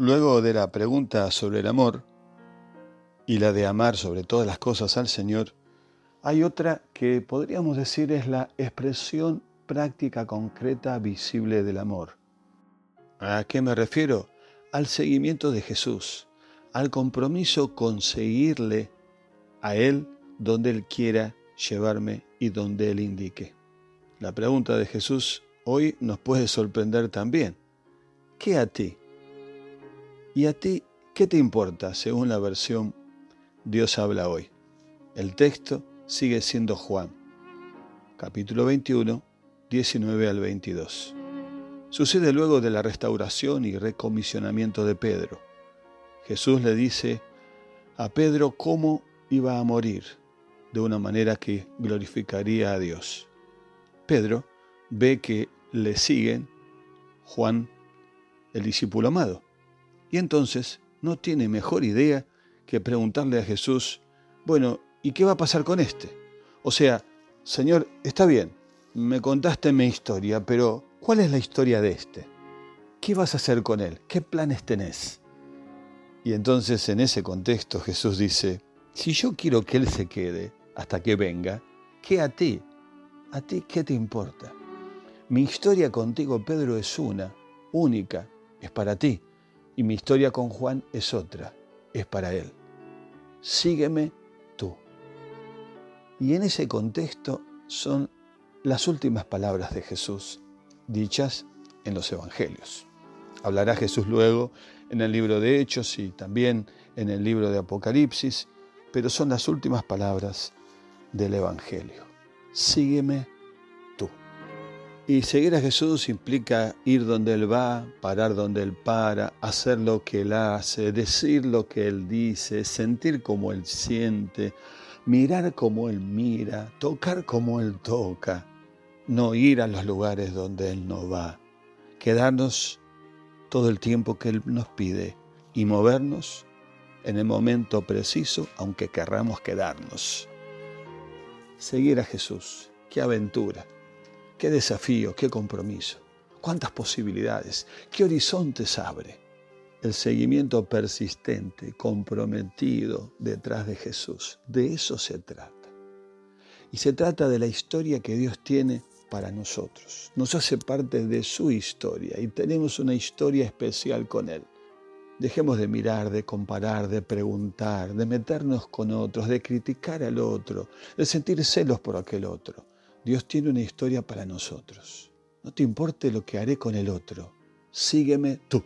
Luego de la pregunta sobre el amor y la de amar sobre todas las cosas al Señor, hay otra que podríamos decir es la expresión práctica concreta visible del amor. ¿A qué me refiero? Al seguimiento de Jesús, al compromiso con seguirle a Él donde Él quiera llevarme y donde Él indique. La pregunta de Jesús hoy nos puede sorprender también. ¿Qué a ti? ¿Y a ti qué te importa según la versión Dios habla hoy? El texto sigue siendo Juan, capítulo 21, 19 al 22. Sucede luego de la restauración y recomisionamiento de Pedro. Jesús le dice a Pedro cómo iba a morir de una manera que glorificaría a Dios. Pedro ve que le siguen Juan, el discípulo amado, y entonces no tiene mejor idea que preguntarle a Jesús, bueno, ¿y qué va a pasar con este? O sea, Señor, está bien, me contaste mi historia, pero ¿cuál es la historia de este? ¿Qué vas a hacer con él? ¿Qué planes tenés? Y entonces en ese contexto Jesús dice, si yo quiero que él se quede hasta que venga, ¿qué a ti? ¿A ti qué te importa? Mi historia contigo, Pedro, es una, única, es para ti. Y mi historia con Juan es otra, es para él. Sígueme tú. Y en ese contexto son las últimas palabras de Jesús dichas en los Evangelios. Hablará Jesús luego en el libro de Hechos y también en el libro de Apocalipsis, pero son las últimas palabras del Evangelio. Sígueme y seguir a Jesús implica ir donde Él va, parar donde Él para, hacer lo que Él hace, decir lo que Él dice, sentir como Él siente, mirar como Él mira, tocar como Él toca, no ir a los lugares donde Él no va, quedarnos todo el tiempo que Él nos pide y movernos en el momento preciso, aunque querramos quedarnos. Seguir a Jesús, qué aventura. Qué desafío, qué compromiso, cuántas posibilidades, qué horizontes abre. El seguimiento persistente, comprometido detrás de Jesús. De eso se trata. Y se trata de la historia que Dios tiene para nosotros. Nos hace parte de su historia y tenemos una historia especial con Él. Dejemos de mirar, de comparar, de preguntar, de meternos con otros, de criticar al otro, de sentir celos por aquel otro. Dios tiene una historia para nosotros. No te importe lo que haré con el otro. Sígueme tú.